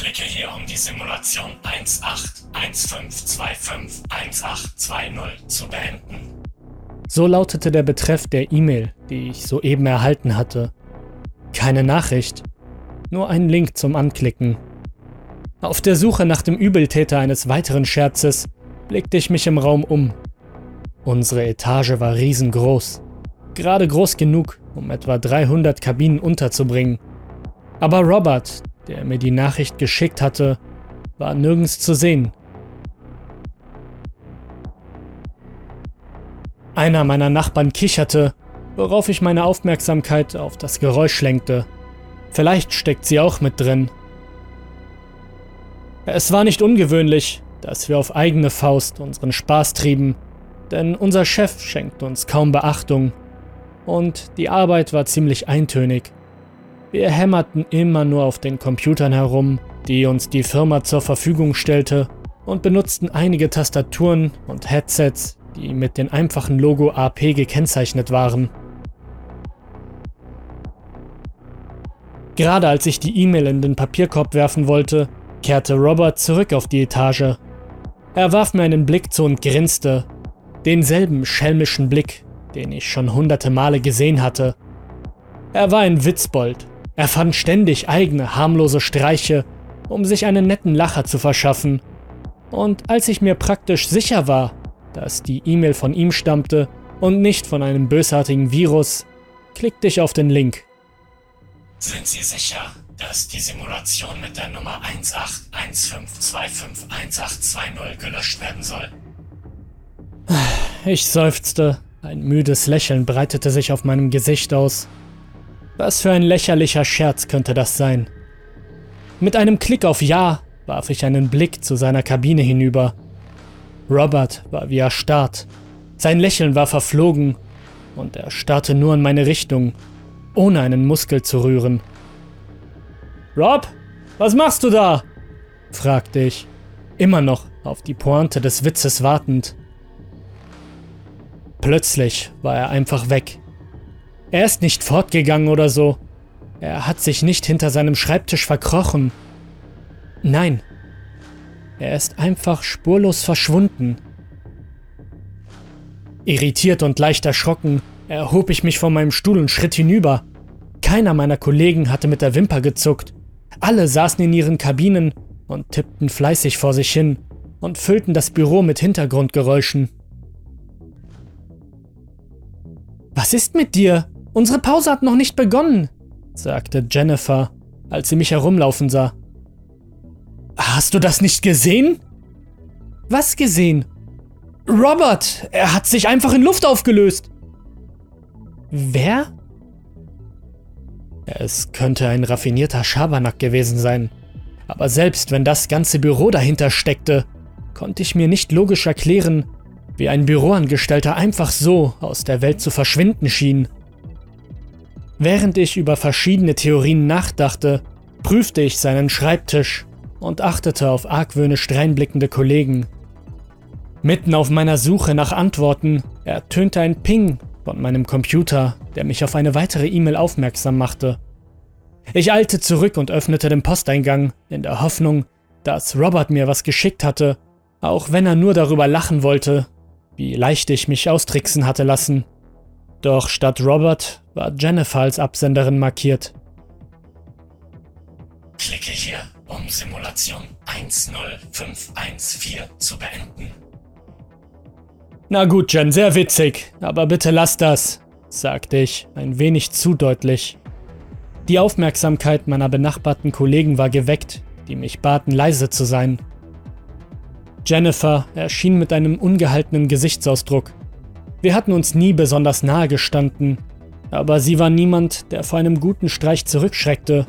Klicke hier, um die Simulation 1815251820 zu beenden. So lautete der Betreff der E-Mail, die ich soeben erhalten hatte. Keine Nachricht, nur ein Link zum Anklicken. Auf der Suche nach dem Übeltäter eines weiteren Scherzes blickte ich mich im Raum um. Unsere Etage war riesengroß, gerade groß genug, um etwa 300 Kabinen unterzubringen. Aber Robert, der mir die Nachricht geschickt hatte, war nirgends zu sehen. Einer meiner Nachbarn kicherte, worauf ich meine Aufmerksamkeit auf das Geräusch lenkte. Vielleicht steckt sie auch mit drin. Es war nicht ungewöhnlich, dass wir auf eigene Faust unseren Spaß trieben, denn unser Chef schenkt uns kaum Beachtung und die Arbeit war ziemlich eintönig. Wir hämmerten immer nur auf den Computern herum, die uns die Firma zur Verfügung stellte, und benutzten einige Tastaturen und Headsets, die mit dem einfachen Logo AP gekennzeichnet waren. Gerade als ich die E-Mail in den Papierkorb werfen wollte, kehrte Robert zurück auf die Etage. Er warf mir einen Blick zu und grinste, denselben schelmischen Blick, den ich schon hunderte Male gesehen hatte. Er war ein Witzbold, er fand ständig eigene harmlose Streiche, um sich einen netten Lacher zu verschaffen. Und als ich mir praktisch sicher war, dass die E-Mail von ihm stammte und nicht von einem bösartigen Virus, klickte ich auf den Link. Sind Sie sicher, dass die Simulation mit der Nummer 1815251820 gelöscht werden soll? Ich seufzte. Ein müdes Lächeln breitete sich auf meinem Gesicht aus. Was für ein lächerlicher Scherz könnte das sein? Mit einem Klick auf Ja warf ich einen Blick zu seiner Kabine hinüber. Robert war wie erstarrt. Sein Lächeln war verflogen und er starrte nur in meine Richtung, ohne einen Muskel zu rühren. Rob, was machst du da? fragte ich, immer noch auf die Pointe des Witzes wartend. Plötzlich war er einfach weg. Er ist nicht fortgegangen oder so. Er hat sich nicht hinter seinem Schreibtisch verkrochen. Nein, er ist einfach spurlos verschwunden. Irritiert und leicht erschrocken erhob ich mich von meinem Stuhl und schritt hinüber. Keiner meiner Kollegen hatte mit der Wimper gezuckt. Alle saßen in ihren Kabinen und tippten fleißig vor sich hin und füllten das Büro mit Hintergrundgeräuschen. Was ist mit dir? Unsere Pause hat noch nicht begonnen, sagte Jennifer, als sie mich herumlaufen sah. Hast du das nicht gesehen? Was gesehen? Robert, er hat sich einfach in Luft aufgelöst. Wer? Es könnte ein raffinierter Schabernack gewesen sein. Aber selbst wenn das ganze Büro dahinter steckte, konnte ich mir nicht logisch erklären, wie ein Büroangestellter einfach so aus der Welt zu verschwinden schien. Während ich über verschiedene Theorien nachdachte, prüfte ich seinen Schreibtisch und achtete auf argwöhnisch dreinblickende Kollegen. Mitten auf meiner Suche nach Antworten ertönte ein Ping von meinem Computer, der mich auf eine weitere E-Mail aufmerksam machte. Ich eilte zurück und öffnete den Posteingang, in der Hoffnung, dass Robert mir was geschickt hatte, auch wenn er nur darüber lachen wollte, wie leicht ich mich austricksen hatte lassen. Doch statt Robert war Jennifer als Absenderin markiert. Klicke hier, um Simulation 10514 zu beenden. Na gut, Jen, sehr witzig, aber bitte lass das, sagte ich, ein wenig zu deutlich. Die Aufmerksamkeit meiner benachbarten Kollegen war geweckt, die mich baten, leise zu sein. Jennifer erschien mit einem ungehaltenen Gesichtsausdruck. Wir hatten uns nie besonders nahe gestanden, aber sie war niemand, der vor einem guten Streich zurückschreckte,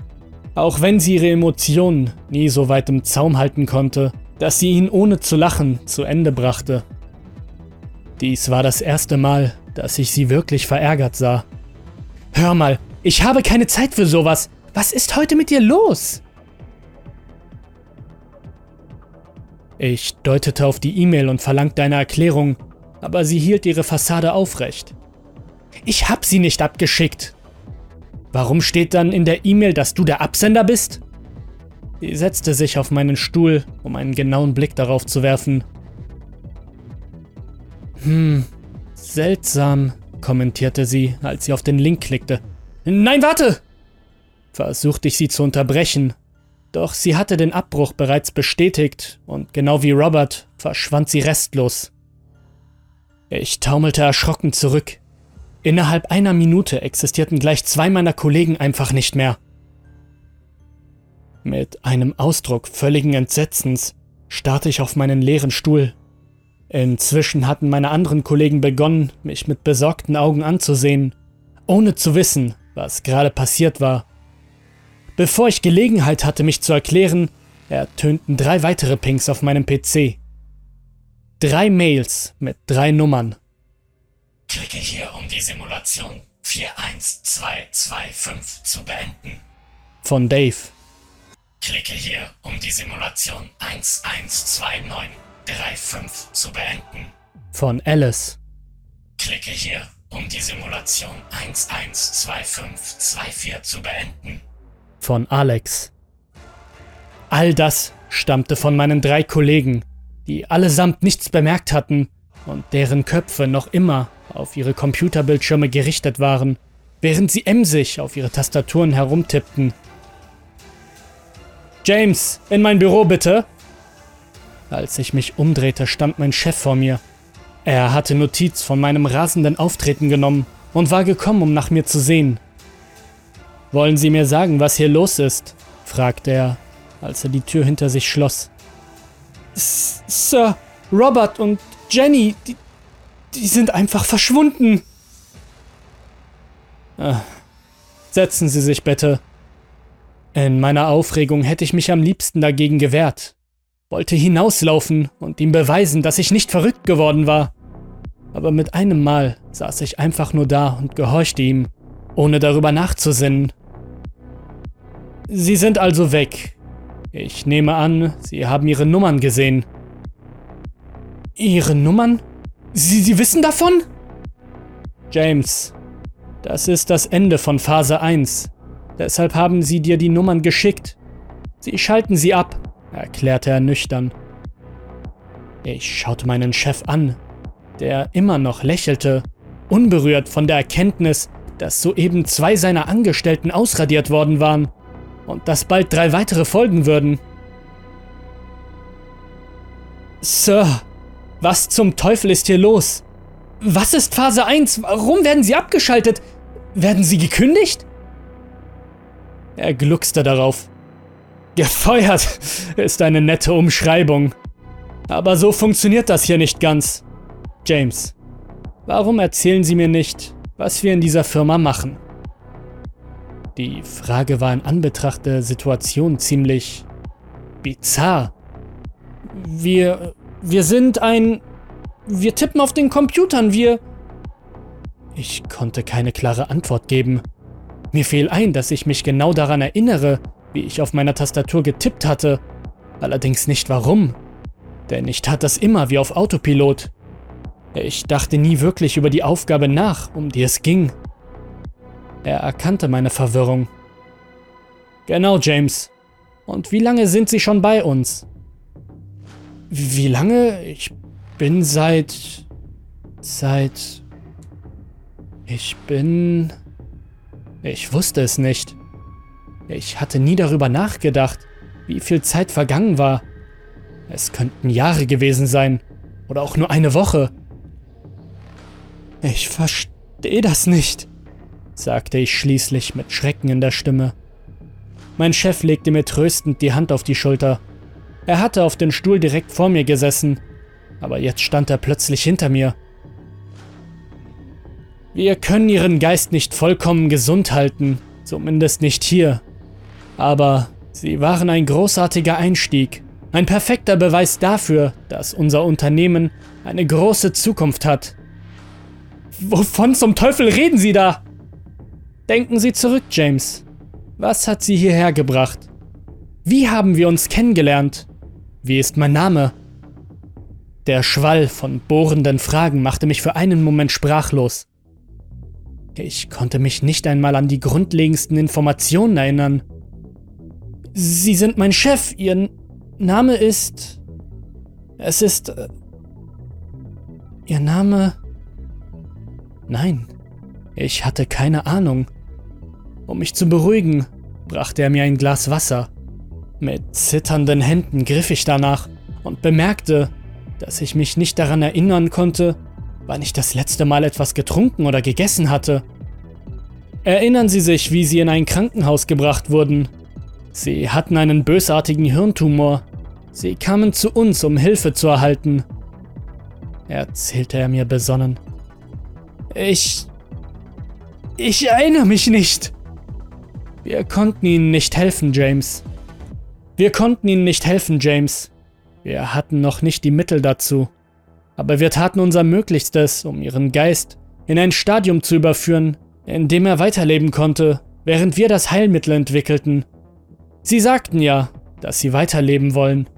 auch wenn sie ihre Emotionen nie so weit im Zaum halten konnte, dass sie ihn ohne zu lachen zu Ende brachte. Dies war das erste Mal, dass ich sie wirklich verärgert sah. Hör mal, ich habe keine Zeit für sowas. Was ist heute mit dir los? Ich deutete auf die E-Mail und verlangte eine Erklärung, aber sie hielt ihre Fassade aufrecht. Ich hab sie nicht abgeschickt. Warum steht dann in der E-Mail, dass du der Absender bist? Sie setzte sich auf meinen Stuhl, um einen genauen Blick darauf zu werfen. Hm, seltsam, kommentierte sie, als sie auf den Link klickte. Nein, warte! Versuchte ich sie zu unterbrechen, doch sie hatte den Abbruch bereits bestätigt und genau wie Robert verschwand sie restlos. Ich taumelte erschrocken zurück. Innerhalb einer Minute existierten gleich zwei meiner Kollegen einfach nicht mehr. Mit einem Ausdruck völligen Entsetzens starrte ich auf meinen leeren Stuhl. Inzwischen hatten meine anderen Kollegen begonnen, mich mit besorgten Augen anzusehen, ohne zu wissen, was gerade passiert war. Bevor ich Gelegenheit hatte, mich zu erklären, ertönten drei weitere Pings auf meinem PC. Drei Mails mit drei Nummern. Klicke hier, um die Simulation 41225 zu beenden. Von Dave. Klicke hier, um die Simulation 112935 zu beenden. Von Alice. Klicke hier, um die Simulation 112524 zu beenden. Von Alex. All das stammte von meinen drei Kollegen, die allesamt nichts bemerkt hatten und deren Köpfe noch immer auf ihre Computerbildschirme gerichtet waren, während sie emsig auf ihre Tastaturen herumtippten. James, in mein Büro bitte. Als ich mich umdrehte, stand mein Chef vor mir. Er hatte Notiz von meinem rasenden Auftreten genommen und war gekommen, um nach mir zu sehen. Wollen Sie mir sagen, was hier los ist? fragte er, als er die Tür hinter sich schloss. Sir, Robert und Jenny, die, die sind einfach verschwunden. Ah, setzen Sie sich bitte. In meiner Aufregung hätte ich mich am liebsten dagegen gewehrt, wollte hinauslaufen und ihm beweisen, dass ich nicht verrückt geworden war. Aber mit einem Mal saß ich einfach nur da und gehorchte ihm, ohne darüber nachzusinnen. Sie sind also weg. Ich nehme an, Sie haben Ihre Nummern gesehen. Ihre Nummern? Sie, Sie wissen davon? James, das ist das Ende von Phase 1. Deshalb haben sie dir die Nummern geschickt. Sie schalten sie ab, erklärte er nüchtern. Ich schaute meinen Chef an, der immer noch lächelte, unberührt von der Erkenntnis, dass soeben zwei seiner Angestellten ausradiert worden waren und dass bald drei weitere folgen würden. Sir, was zum Teufel ist hier los? Was ist Phase 1? Warum werden sie abgeschaltet? Werden sie gekündigt? Er gluckste darauf. Gefeuert ist eine nette Umschreibung. Aber so funktioniert das hier nicht ganz. James, warum erzählen Sie mir nicht, was wir in dieser Firma machen? Die Frage war in Anbetracht der Situation ziemlich bizarr. Wir. Wir sind ein. Wir tippen auf den Computern, wir. Ich konnte keine klare Antwort geben. Mir fiel ein, dass ich mich genau daran erinnere, wie ich auf meiner Tastatur getippt hatte. Allerdings nicht warum. Denn ich tat das immer wie auf Autopilot. Ich dachte nie wirklich über die Aufgabe nach, um die es ging. Er erkannte meine Verwirrung. Genau, James. Und wie lange sind Sie schon bei uns? Wie lange? Ich bin seit... seit... Ich bin... Ich wusste es nicht. Ich hatte nie darüber nachgedacht, wie viel Zeit vergangen war. Es könnten Jahre gewesen sein. Oder auch nur eine Woche. Ich verstehe das nicht, sagte ich schließlich mit Schrecken in der Stimme. Mein Chef legte mir tröstend die Hand auf die Schulter. Er hatte auf den Stuhl direkt vor mir gesessen, aber jetzt stand er plötzlich hinter mir. Wir können ihren Geist nicht vollkommen gesund halten, zumindest nicht hier. Aber sie waren ein großartiger Einstieg, ein perfekter Beweis dafür, dass unser Unternehmen eine große Zukunft hat. Wovon zum Teufel reden Sie da? Denken Sie zurück, James. Was hat Sie hierher gebracht? Wie haben wir uns kennengelernt? Wie ist mein Name? Der Schwall von bohrenden Fragen machte mich für einen Moment sprachlos. Ich konnte mich nicht einmal an die grundlegendsten Informationen erinnern. Sie sind mein Chef. Ihr Name ist. Es ist. Äh, Ihr Name. Nein, ich hatte keine Ahnung. Um mich zu beruhigen, brachte er mir ein Glas Wasser. Mit zitternden Händen griff ich danach und bemerkte, dass ich mich nicht daran erinnern konnte, wann ich das letzte Mal etwas getrunken oder gegessen hatte. Erinnern Sie sich, wie Sie in ein Krankenhaus gebracht wurden? Sie hatten einen bösartigen Hirntumor. Sie kamen zu uns, um Hilfe zu erhalten. Erzählte er mir besonnen. Ich. Ich erinnere mich nicht. Wir konnten Ihnen nicht helfen, James. Wir konnten Ihnen nicht helfen, James. Wir hatten noch nicht die Mittel dazu. Aber wir taten unser Möglichstes, um Ihren Geist in ein Stadium zu überführen, in dem er weiterleben konnte, während wir das Heilmittel entwickelten. Sie sagten ja, dass Sie weiterleben wollen.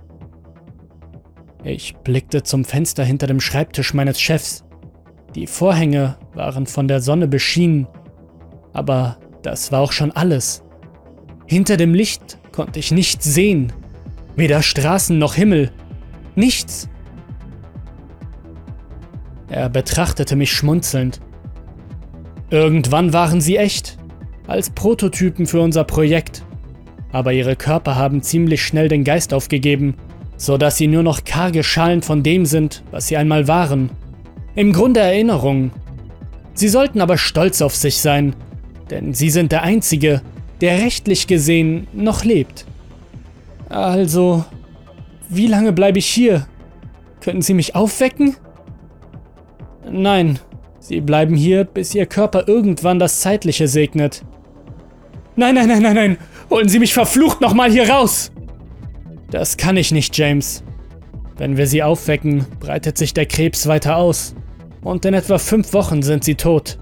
Ich blickte zum Fenster hinter dem Schreibtisch meines Chefs. Die Vorhänge waren von der Sonne beschienen, aber das war auch schon alles. Hinter dem Licht konnte ich nichts sehen, weder Straßen noch Himmel, nichts. Er betrachtete mich schmunzelnd. Irgendwann waren sie echt, als Prototypen für unser Projekt. Aber ihre Körper haben ziemlich schnell den Geist aufgegeben, so dass sie nur noch karge Schalen von dem sind, was sie einmal waren. Im Grunde Erinnerungen. Sie sollten aber stolz auf sich sein, denn sie sind der Einzige, der rechtlich gesehen noch lebt. Also, wie lange bleibe ich hier? Können Sie mich aufwecken? Nein, Sie bleiben hier, bis Ihr Körper irgendwann das Zeitliche segnet. Nein, nein, nein, nein, nein! Holen Sie mich verflucht nochmal hier raus! Das kann ich nicht, James. Wenn wir Sie aufwecken, breitet sich der Krebs weiter aus. Und in etwa fünf Wochen sind Sie tot.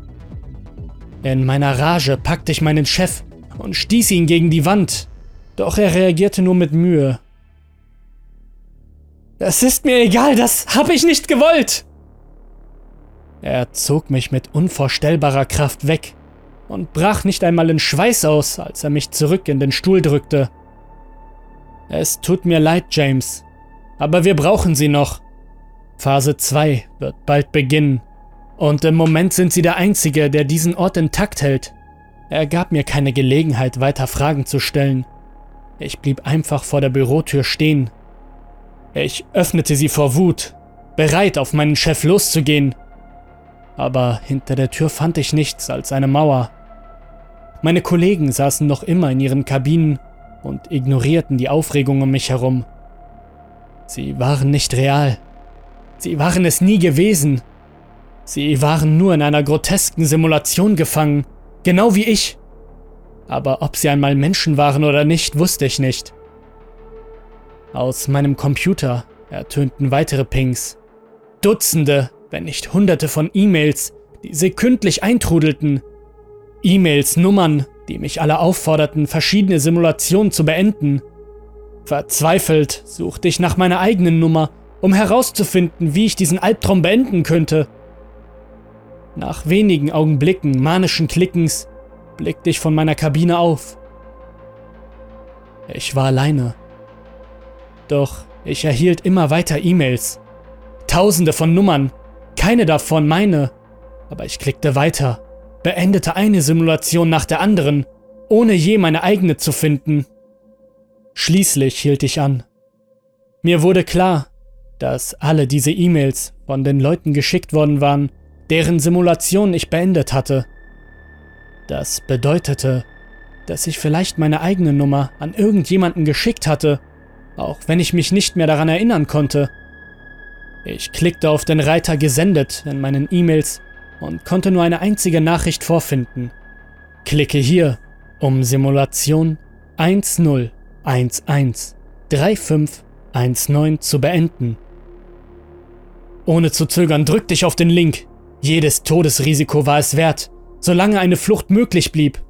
In meiner Rage packte ich meinen Chef und stieß ihn gegen die Wand. Doch er reagierte nur mit Mühe. Es ist mir egal, das habe ich nicht gewollt! Er zog mich mit unvorstellbarer Kraft weg und brach nicht einmal in Schweiß aus, als er mich zurück in den Stuhl drückte. Es tut mir leid, James, aber wir brauchen sie noch. Phase 2 wird bald beginnen. Und im Moment sind sie der Einzige, der diesen Ort intakt hält. Er gab mir keine Gelegenheit, weiter Fragen zu stellen. Ich blieb einfach vor der Bürotür stehen. Ich öffnete sie vor Wut, bereit, auf meinen Chef loszugehen aber hinter der Tür fand ich nichts als eine Mauer. Meine Kollegen saßen noch immer in ihren Kabinen und ignorierten die Aufregung um mich herum. Sie waren nicht real. Sie waren es nie gewesen. Sie waren nur in einer grotesken Simulation gefangen, genau wie ich. Aber ob sie einmal Menschen waren oder nicht, wusste ich nicht. Aus meinem Computer ertönten weitere Pings. Dutzende, wenn nicht hunderte von E-Mails, die sekündlich eintrudelten. E-Mails, Nummern, die mich alle aufforderten, verschiedene Simulationen zu beenden. Verzweifelt suchte ich nach meiner eigenen Nummer, um herauszufinden, wie ich diesen Albtraum beenden könnte. Nach wenigen Augenblicken manischen Klickens blickte ich von meiner Kabine auf. Ich war alleine. Doch ich erhielt immer weiter E-Mails. Tausende von Nummern, keine davon meine. Aber ich klickte weiter, beendete eine Simulation nach der anderen, ohne je meine eigene zu finden. Schließlich hielt ich an. Mir wurde klar, dass alle diese E-Mails von den Leuten geschickt worden waren, deren Simulation ich beendet hatte. Das bedeutete, dass ich vielleicht meine eigene Nummer an irgendjemanden geschickt hatte, auch wenn ich mich nicht mehr daran erinnern konnte. Ich klickte auf den Reiter Gesendet in meinen E-Mails und konnte nur eine einzige Nachricht vorfinden. Klicke hier, um Simulation 10113519 zu beenden. Ohne zu zögern drückte ich auf den Link. Jedes Todesrisiko war es wert, solange eine Flucht möglich blieb.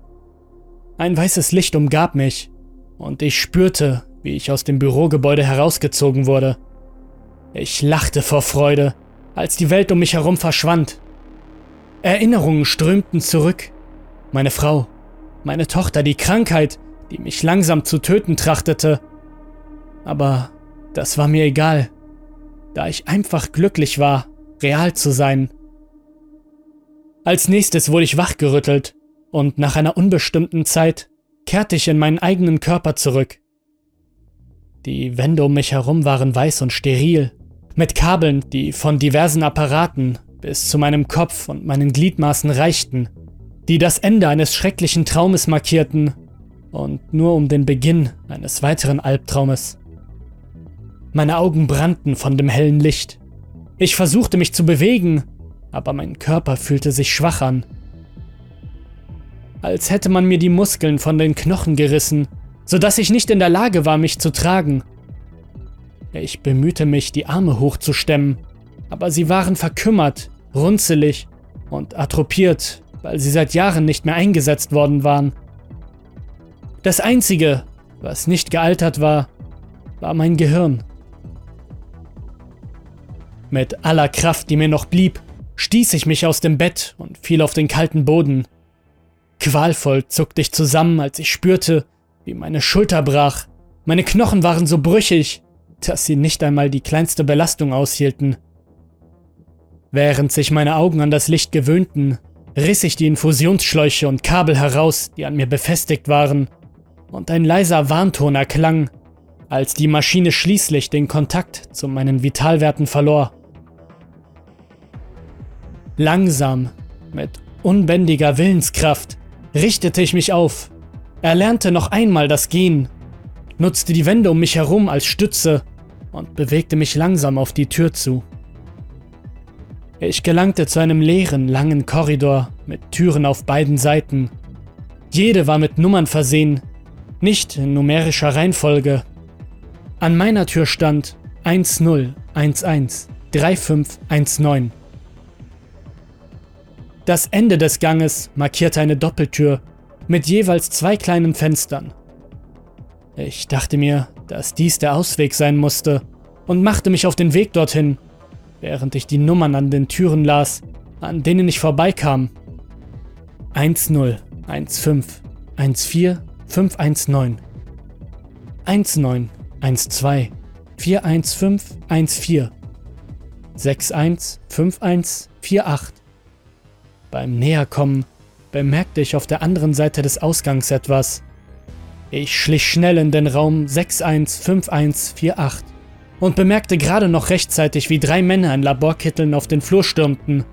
Ein weißes Licht umgab mich und ich spürte, wie ich aus dem Bürogebäude herausgezogen wurde. Ich lachte vor Freude, als die Welt um mich herum verschwand. Erinnerungen strömten zurück. Meine Frau, meine Tochter, die Krankheit, die mich langsam zu töten trachtete. Aber das war mir egal, da ich einfach glücklich war, real zu sein. Als nächstes wurde ich wachgerüttelt und nach einer unbestimmten Zeit kehrte ich in meinen eigenen Körper zurück. Die Wände um mich herum waren weiß und steril, mit Kabeln, die von diversen Apparaten bis zu meinem Kopf und meinen Gliedmaßen reichten, die das Ende eines schrecklichen Traumes markierten und nur um den Beginn eines weiteren Albtraumes. Meine Augen brannten von dem hellen Licht. Ich versuchte mich zu bewegen, aber mein Körper fühlte sich schwach an. Als hätte man mir die Muskeln von den Knochen gerissen, sodass ich nicht in der Lage war, mich zu tragen. Ich bemühte mich, die Arme hochzustemmen, aber sie waren verkümmert, runzelig und atrophiert, weil sie seit Jahren nicht mehr eingesetzt worden waren. Das Einzige, was nicht gealtert war, war mein Gehirn. Mit aller Kraft, die mir noch blieb, stieß ich mich aus dem Bett und fiel auf den kalten Boden. Qualvoll zuckte ich zusammen, als ich spürte, wie meine Schulter brach. Meine Knochen waren so brüchig, dass sie nicht einmal die kleinste Belastung aushielten. Während sich meine Augen an das Licht gewöhnten, riss ich die Infusionsschläuche und Kabel heraus, die an mir befestigt waren, und ein leiser Warnton erklang, als die Maschine schließlich den Kontakt zu meinen Vitalwerten verlor. Langsam, mit unbändiger Willenskraft, richtete ich mich auf, erlernte noch einmal das Gehen, nutzte die Wände um mich herum als Stütze und bewegte mich langsam auf die Tür zu. Ich gelangte zu einem leeren, langen Korridor mit Türen auf beiden Seiten. Jede war mit Nummern versehen, nicht in numerischer Reihenfolge. An meiner Tür stand 10113519. Das Ende des Ganges markierte eine Doppeltür mit jeweils zwei kleinen Fenstern. Ich dachte mir, dass dies der Ausweg sein musste und machte mich auf den Weg dorthin, während ich die Nummern an den Türen las, an denen ich vorbeikam. 10, 15, 14, 519. 19, 12, 415, 14. 61, 51, 48. Beim Näherkommen bemerkte ich auf der anderen Seite des Ausgangs etwas. Ich schlich schnell in den Raum 615148 und bemerkte gerade noch rechtzeitig, wie drei Männer in Laborkitteln auf den Flur stürmten.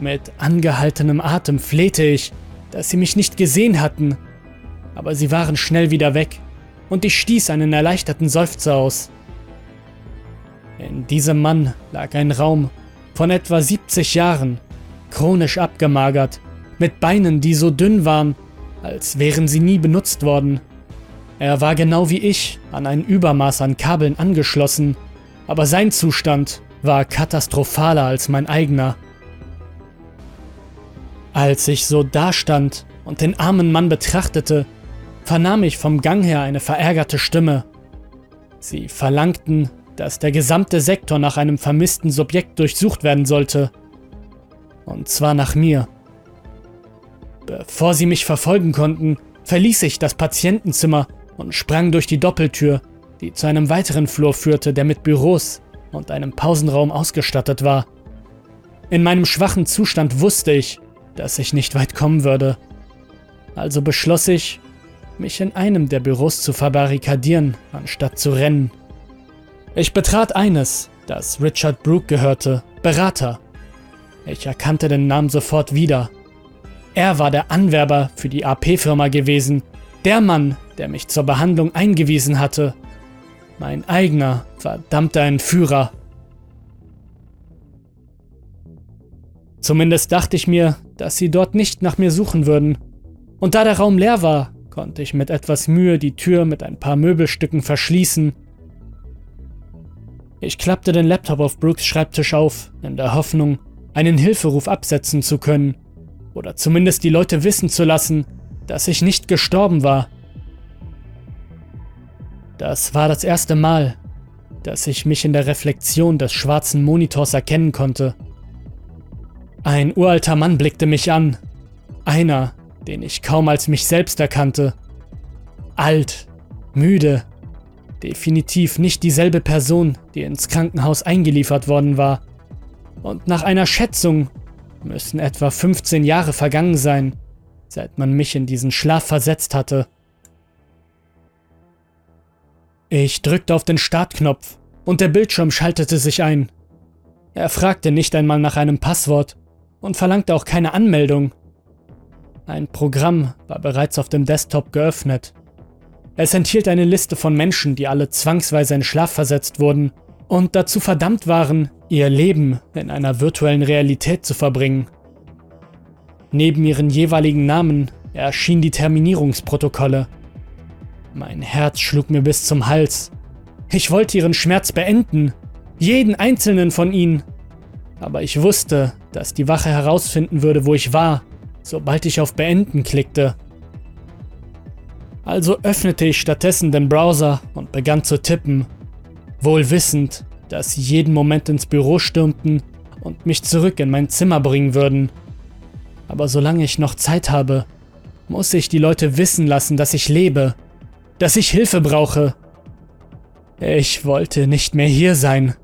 Mit angehaltenem Atem flehte ich, dass sie mich nicht gesehen hatten, aber sie waren schnell wieder weg und ich stieß einen erleichterten Seufzer aus. In diesem Mann lag ein Raum von etwa 70 Jahren, chronisch abgemagert, mit Beinen, die so dünn waren, als wären sie nie benutzt worden. Er war genau wie ich an ein Übermaß an Kabeln angeschlossen, aber sein Zustand war katastrophaler als mein eigener. Als ich so dastand und den armen Mann betrachtete, vernahm ich vom Gang her eine verärgerte Stimme. Sie verlangten, dass der gesamte Sektor nach einem vermissten Subjekt durchsucht werden sollte. Und zwar nach mir. Bevor sie mich verfolgen konnten, verließ ich das Patientenzimmer und sprang durch die Doppeltür, die zu einem weiteren Flur führte, der mit Büros und einem Pausenraum ausgestattet war. In meinem schwachen Zustand wusste ich, dass ich nicht weit kommen würde. Also beschloss ich, mich in einem der Büros zu verbarrikadieren, anstatt zu rennen. Ich betrat eines, das Richard Brooke gehörte, Berater. Ich erkannte den Namen sofort wieder. Er war der Anwerber für die AP-Firma gewesen, der Mann, der mich zur Behandlung eingewiesen hatte. Mein eigener, verdammter Entführer. Zumindest dachte ich mir, dass sie dort nicht nach mir suchen würden. Und da der Raum leer war, konnte ich mit etwas Mühe die Tür mit ein paar Möbelstücken verschließen. Ich klappte den Laptop auf Brooks Schreibtisch auf, in der Hoffnung, einen Hilferuf absetzen zu können oder zumindest die Leute wissen zu lassen, dass ich nicht gestorben war. Das war das erste Mal, dass ich mich in der Reflexion des schwarzen Monitors erkennen konnte. Ein uralter Mann blickte mich an, einer, den ich kaum als mich selbst erkannte. alt, müde, definitiv nicht dieselbe Person, die ins Krankenhaus eingeliefert worden war. Und nach einer Schätzung müssen etwa 15 Jahre vergangen sein, seit man mich in diesen Schlaf versetzt hatte. Ich drückte auf den Startknopf und der Bildschirm schaltete sich ein. Er fragte nicht einmal nach einem Passwort und verlangte auch keine Anmeldung. Ein Programm war bereits auf dem Desktop geöffnet. Es enthielt eine Liste von Menschen, die alle zwangsweise in Schlaf versetzt wurden und dazu verdammt waren, ihr Leben in einer virtuellen Realität zu verbringen. Neben ihren jeweiligen Namen erschienen die Terminierungsprotokolle. Mein Herz schlug mir bis zum Hals. Ich wollte ihren Schmerz beenden, jeden einzelnen von ihnen. Aber ich wusste, dass die Wache herausfinden würde, wo ich war sobald ich auf Beenden klickte. Also öffnete ich stattdessen den Browser und begann zu tippen, wohl wissend, dass sie jeden Moment ins Büro stürmten und mich zurück in mein Zimmer bringen würden. Aber solange ich noch Zeit habe, muss ich die Leute wissen lassen, dass ich lebe, dass ich Hilfe brauche. Ich wollte nicht mehr hier sein.